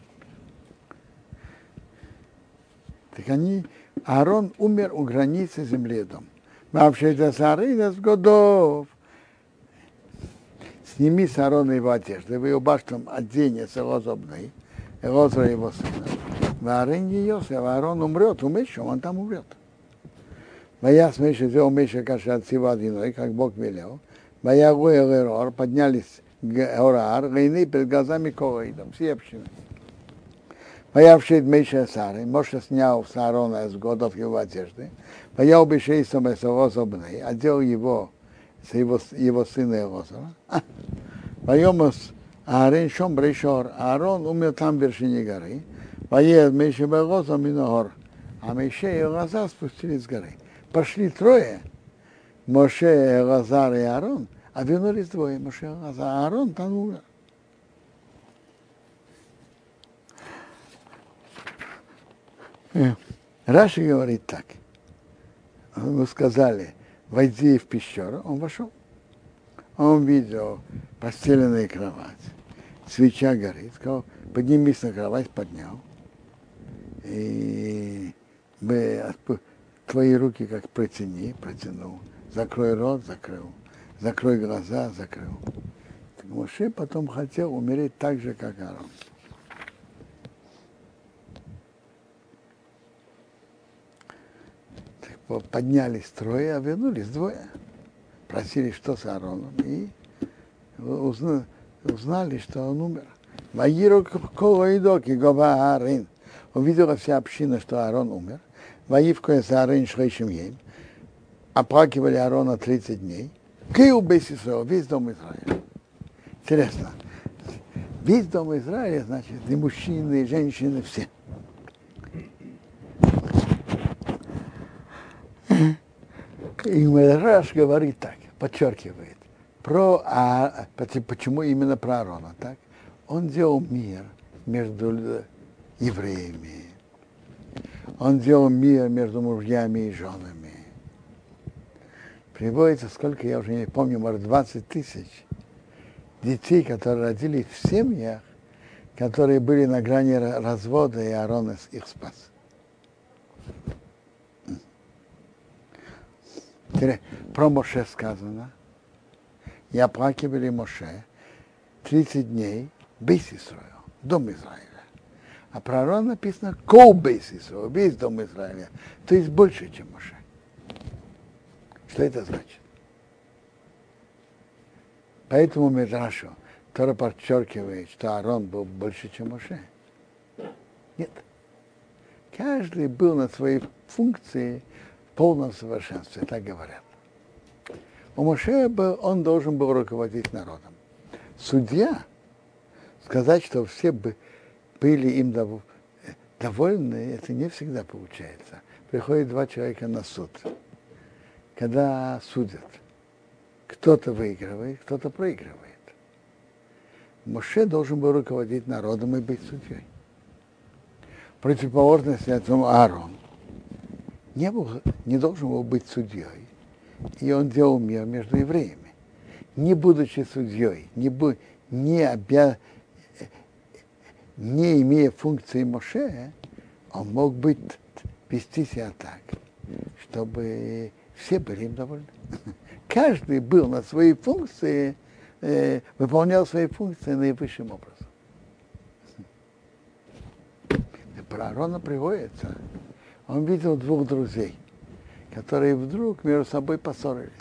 Так они, Аарон умер у границы земли дом. Вообще это Сарина с годов. сними с Аарона его одежды, вы убаштом оденется с его зубной, Элозра его сына. Варин Йосеф, Аарон умрет, у Миша, он там умрет. Моя смеша взял Миша каша от всего одиной, как Бог велел. Моя Гуэлэрор, поднялись Орар, гайны перед глазами Коаидом, все общины. Моя вшит Миша Сары, Моша снял с Аарона с годов его одежды. Убешейсом с его зубной, одел его с его, его сына Элозера. Вайомас Аарон шом брешор. Аарон умер там в вершине горы. Поед Миша Белоза Миногор. А Мише и Лазар спустились с горы. Пошли трое. Моше, Лазар и Аарон. А вернулись двое. Моше, Лазар. А Аарон там умер. Раши говорит так. Ему сказали, войди в пещеру, он вошел. Он видел постеленную кровать, свеча горит, сказал, поднимись на кровать, поднял. И твои руки как протяни, протянул. Закрой рот, закрыл. Закрой глаза, закрыл. Моше потом хотел умереть так же, как Аарон. поднялись трое, а вернулись двое. Просили, что с Аароном, и узнали что он умер. Увидела вся община, что Аарон умер. Ваивко и Аарин Шрейшим Ейм. Оплакивали Аарона 30 дней. Киу Бесисраил, весь дом Израиля. Интересно. Весь дом Израиля, значит, и мужчины, и женщины, все. И Медраш говорит так, подчеркивает, про, а, почему именно про Аарона, так? Он делал мир между евреями, он делал мир между мужьями и женами. Приводится, сколько я уже не помню, может, 20 тысяч детей, которые родились в семьях, которые были на грани развода, и Аарон их спас. Про Моше сказано, и оплакивали Моше 30 дней бейс Исраил, дом Израиля. А про Арон написано кол бейс Исраил, весь дом Израиля. То есть больше, чем Моше. Что это значит? Поэтому Медрашу Тора подчеркивает, что Арон был больше, чем Моше. Нет. Каждый был на своей функции полном совершенстве, так говорят. У Моше был, он должен был руководить народом. Судья, сказать, что все бы были им довольны, это не всегда получается. Приходят два человека на суд. Когда судят, кто-то выигрывает, кто-то проигрывает. Моше должен был руководить народом и быть судьей. Противоположность этому Аарон не, был, не должен был быть судьей. И он делал мир между евреями. Не будучи судьей, не, бу, не, обя, не имея функции Моше, он мог быть, вести себя так, чтобы все были им довольны. *laughs* Каждый был на своей функции, э, выполнял свои функции наивысшим образом. Про Аарона приводится, он видел двух друзей, которые вдруг между собой поссорились.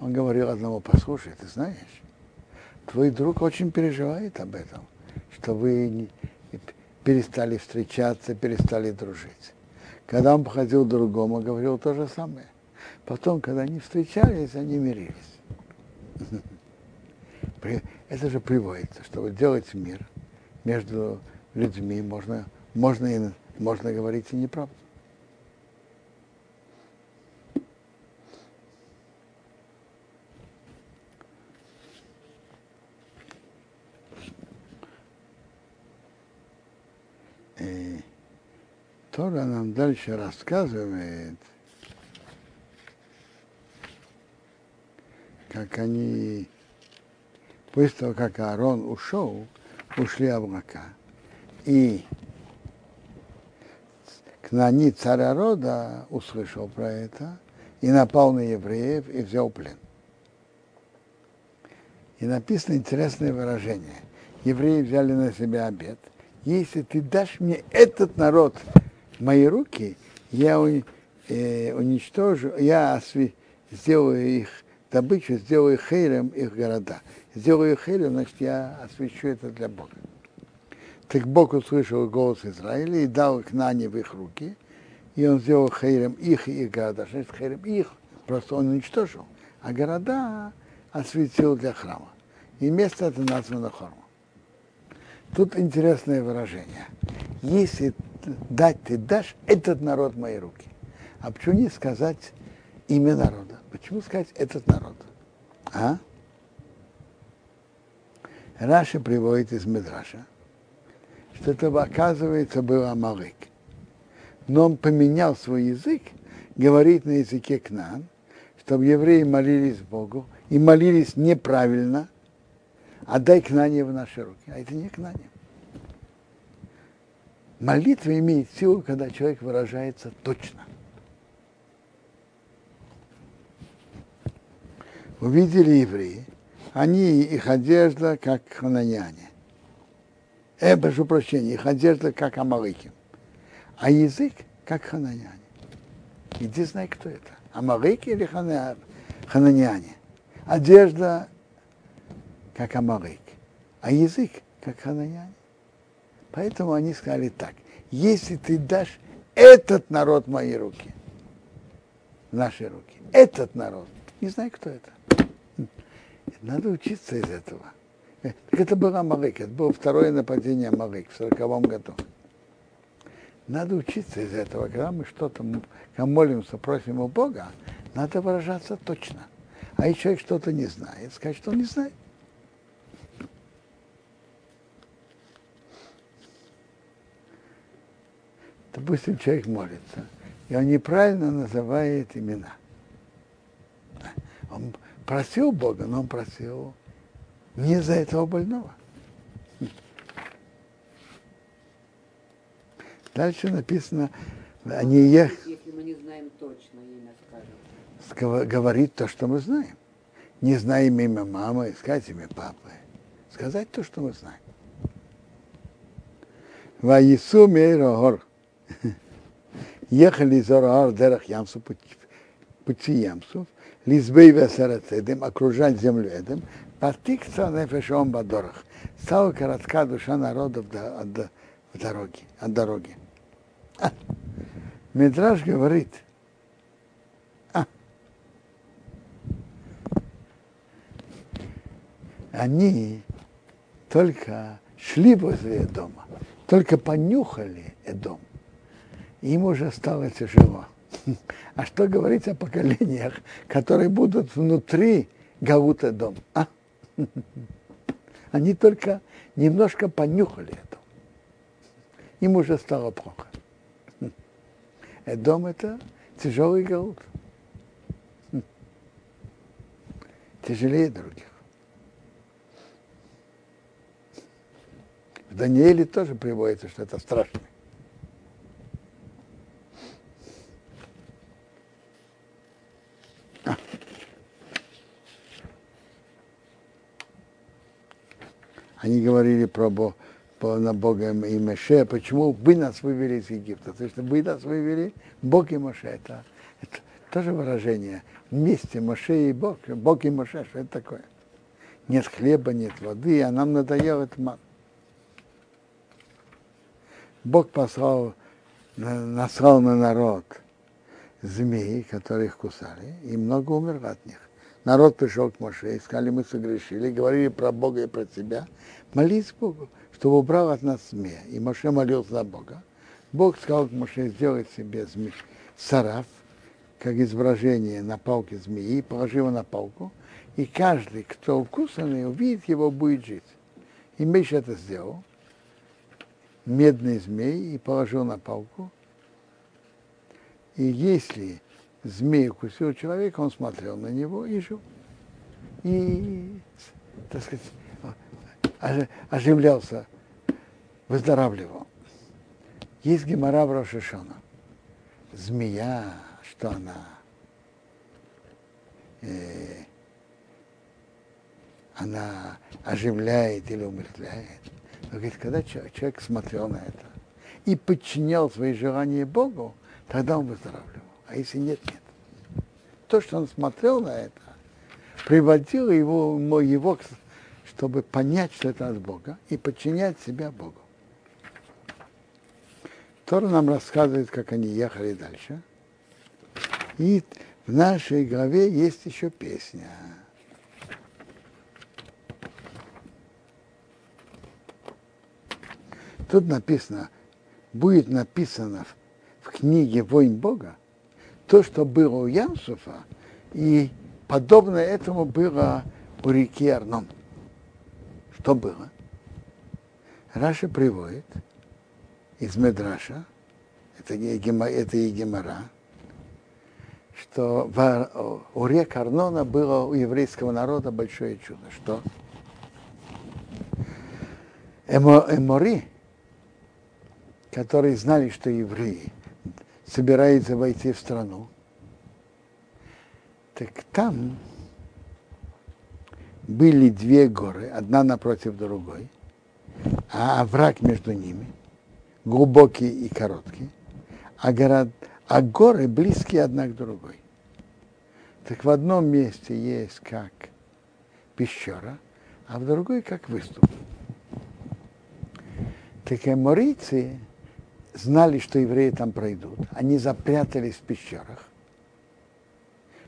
Он говорил одному, послушай, ты знаешь, твой друг очень переживает об этом, что вы перестали встречаться, перестали дружить. Когда он походил к другому, говорил то же самое. Потом, когда они встречались, они мирились. *laughs* Это же приводится, чтобы делать мир между людьми, можно, можно, и, можно говорить и неправду. И Тора нам дальше рассказывает, как они, после того, как Аарон ушел, ушли облака. И Кнани, царя рода, услышал про это и напал на евреев и взял плен. И написано интересное выражение. Евреи взяли на себя обед. Если ты дашь мне этот народ в мои руки, я э, уничтожу, я сделаю их добычу, сделаю хейрем их города. Сделаю хейрем, значит, я освящу это для Бога. Так Бог услышал голос Израиля и дал к Нане в их руки, и он сделал хейрем их и их города. Значит, хейрем их, просто он уничтожил, а города осветил для храма. И место это названо Хорма. Тут интересное выражение. Если дать ты дашь этот народ мои руки. А почему не сказать имя народа? Почему сказать этот народ? А? Раша приводит из Медраша, что это, оказывается, был Амалык. Но он поменял свой язык, говорит на языке Кнан, чтобы евреи молились Богу и молились неправильно, отдай Кнане в наши руки. А это не Кнане. Молитва имеет силу, когда человек выражается точно. Увидели евреи, они, их одежда, как хананяне. Э, прошу прощения, их одежда, как амалыки. А язык, как хананяне. Иди знай, кто это. Амалыки или хананяне. Одежда, как амалык. А язык, как хананяне. Поэтому они сказали так, если ты дашь этот народ в мои руки, в наши руки, этот народ, не знаю, кто это. Надо учиться из этого. Так это был Амалык, это было второе нападение Амалык в сороковом году. Надо учиться из этого. Когда мы что-то молимся, просим у Бога, надо выражаться точно. А если человек что-то не знает, сказать, что он не знает. Допустим, человек молится, и он неправильно называет имена. Он просил Бога, но он просил не за этого больного. Дальше написано, они ех... Если мы не знаем точно имя, скажем. Говорит то, что мы знаем. Не знаем имя мамы, сказать имя папы. Сказать то, что мы знаем. Ваису мейрогор ехали из Ораар Дерах Ямсу, пути Ямсу, Лизбей Весерет Эдем, окружать землю Эдем, Партикца Нефешом Бадорах. Стала коротка душа народов в дороге, от дороги. А, говорит, а, они только шли возле дома, только понюхали дом им уже стало тяжело. А что говорить о поколениях, которые будут внутри Гаута дом? А? Они только немножко понюхали это. Им уже стало плохо. Дом это тяжелый Гаут. Тяжелее других. В Данииле тоже приводится, что это страшно. Они говорили про, про на Бога и Меше, почему вы нас вывели из Египта. То есть вы нас вывели, Бог и Моше. Это, это тоже выражение. Вместе Моше и Бог, Бог и Моше, что это такое? Нет хлеба, нет воды, а нам надоел этот ман. Бог послал, наслал на народ змеи, которые их кусали, и много умерло от них. Народ пришел к Моше, и сказали, мы согрешили, говорили про Бога и про себя. Молись Богу, чтобы убрал от нас змея. И Моше молился за Бога. Бог сказал к Моше сделать себе зме... сараф, как изображение на палке змеи, положи его на палку, и каждый, кто вкусанный, увидит его, будет жить. И Миша это сделал. Медный змей и положил на палку. И если змей укусил человека, он смотрел на него и жил. И, так сказать, оживлялся, выздоравливал. Есть гемора в Рошишона. Змея, что она? Э, она оживляет или умертвляет. Но говорит, когда человек смотрел на это и подчинял свои желания Богу, тогда он выздоравливал. А если нет, нет. То, что он смотрел на это, приводило его, его чтобы понять, что это от Бога, и подчинять себя Богу. Тора нам рассказывает, как они ехали дальше. И в нашей главе есть еще песня. Тут написано, будет написано в, книге «Войн Бога» то, что было у Янсуфа, и подобное этому было у реки Арном. Что было? Раша приводит из Медраша, это, это и Гемора, что в, у рек Арнона было у еврейского народа большое чудо. Что? Эмо, эмори, которые знали, что евреи собираются войти в страну, так там были две горы, одна напротив другой, а враг между ними, глубокий и короткий, а, город, а горы близкие одна к другой. Так в одном месте есть как пещера, а в другой как выступ. Так эморийцы знали, что евреи там пройдут. Они запрятались в пещерах.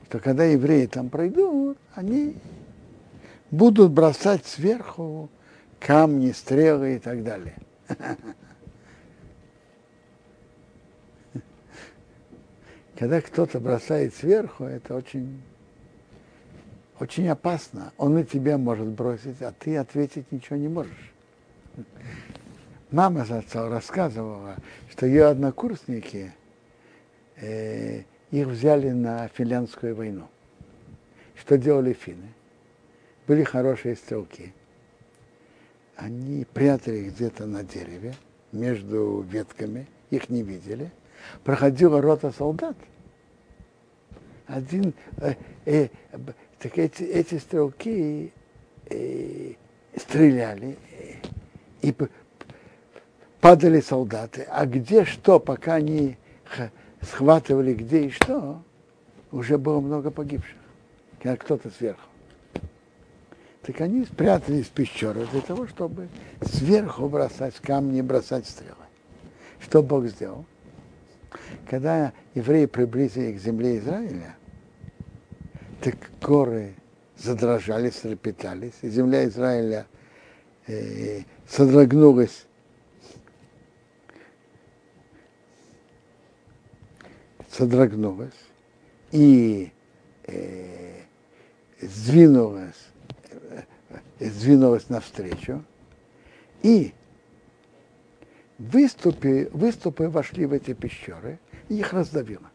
Что когда евреи там пройдут, они будут бросать сверху камни, стрелы и так далее. *laughs* Когда кто-то бросает сверху, это очень, очень опасно. Он и тебя может бросить, а ты ответить ничего не можешь. Мама отца рассказывала, что ее однокурсники, э, их взяли на финляндскую войну. Что делали финны? Были хорошие стрелки. Они прятали где-то на дереве, между ветками, их не видели. Проходила рота солдат. Один, э, э, так эти, эти стрелки э, стреляли, э, и падали солдаты, а где что, пока они схватывали где и что, уже было много погибших, когда кто-то сверху. Так они спрятались в пещеру для того, чтобы сверху бросать камни, бросать стрелы. Что Бог сделал? Когда евреи приблизились к земле Израиля, так горы задрожали, стрепетались, и земля Израиля э, содрогнулась содрогнулась и э, сдвинулась, э, сдвинулась навстречу, и выступы, выступы вошли в эти пещеры, и их раздавило.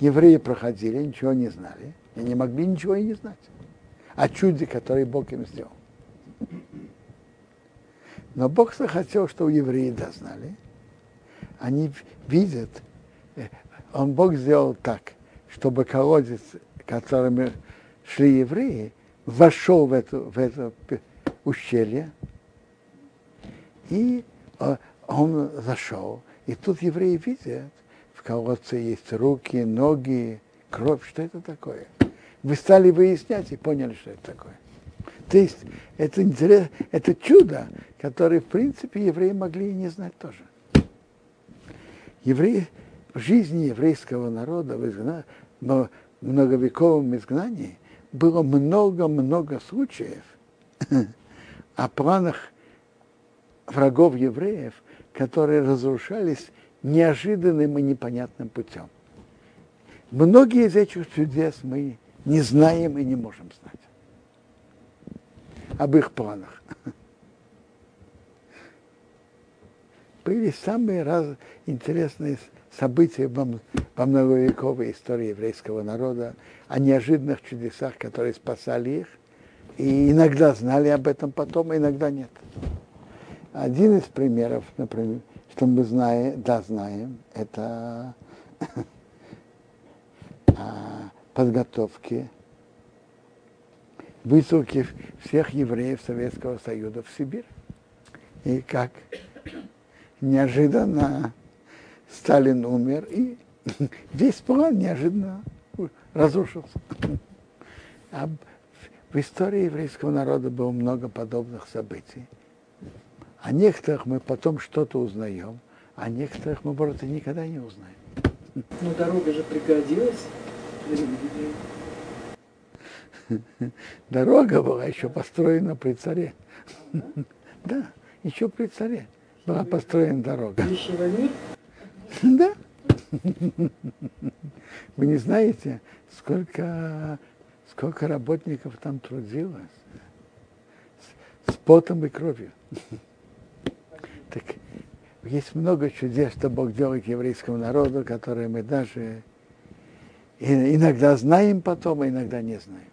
Евреи проходили, ничего не знали, и не могли ничего и не знать о чуде, которое Бог им сделал. Но Бог захотел, чтобы евреи дознали, они видят, э, он Бог сделал так, чтобы колодец, которыми шли евреи, вошел в, эту, в это ущелье, и э, он зашел. И тут евреи видят, в колодце есть руки, ноги, кровь, что это такое. Вы стали выяснять и поняли, что это такое. То есть это, интерес, это чудо, которое, в принципе, евреи могли и не знать тоже евреи, жизни еврейского народа в изгна... многовековом изгнании было много-много случаев *laughs* о планах врагов евреев, которые разрушались неожиданным и непонятным путем. Многие из этих чудес мы не знаем и не можем знать об их планах. *laughs* были самые раз, интересные события во, во многовековой истории еврейского народа, о неожиданных чудесах, которые спасали их, и иногда знали об этом потом, а иногда нет. Один из примеров, например, что мы знаем, да, знаем, это *coughs* подготовки высылки всех евреев Советского Союза в Сибирь. И как неожиданно Сталин умер, и *laughs* весь план неожиданно разрушился. *laughs* А в истории еврейского народа было много подобных событий. О некоторых мы потом что-то узнаем, а некоторых мы просто никогда не узнаем. Ну, дорога же пригодилась. Дорога была еще построена при царе. *laughs* Да, еще при царе была построена дорога. *laughs* Да. *laughs* Вы не знаете, сколько, сколько работников там трудилось с, с потом и кровью. *laughs* Так есть много чудес, что Бог делает еврейскому народу, которые мы даже иногда знаем потом, а иногда не знаем.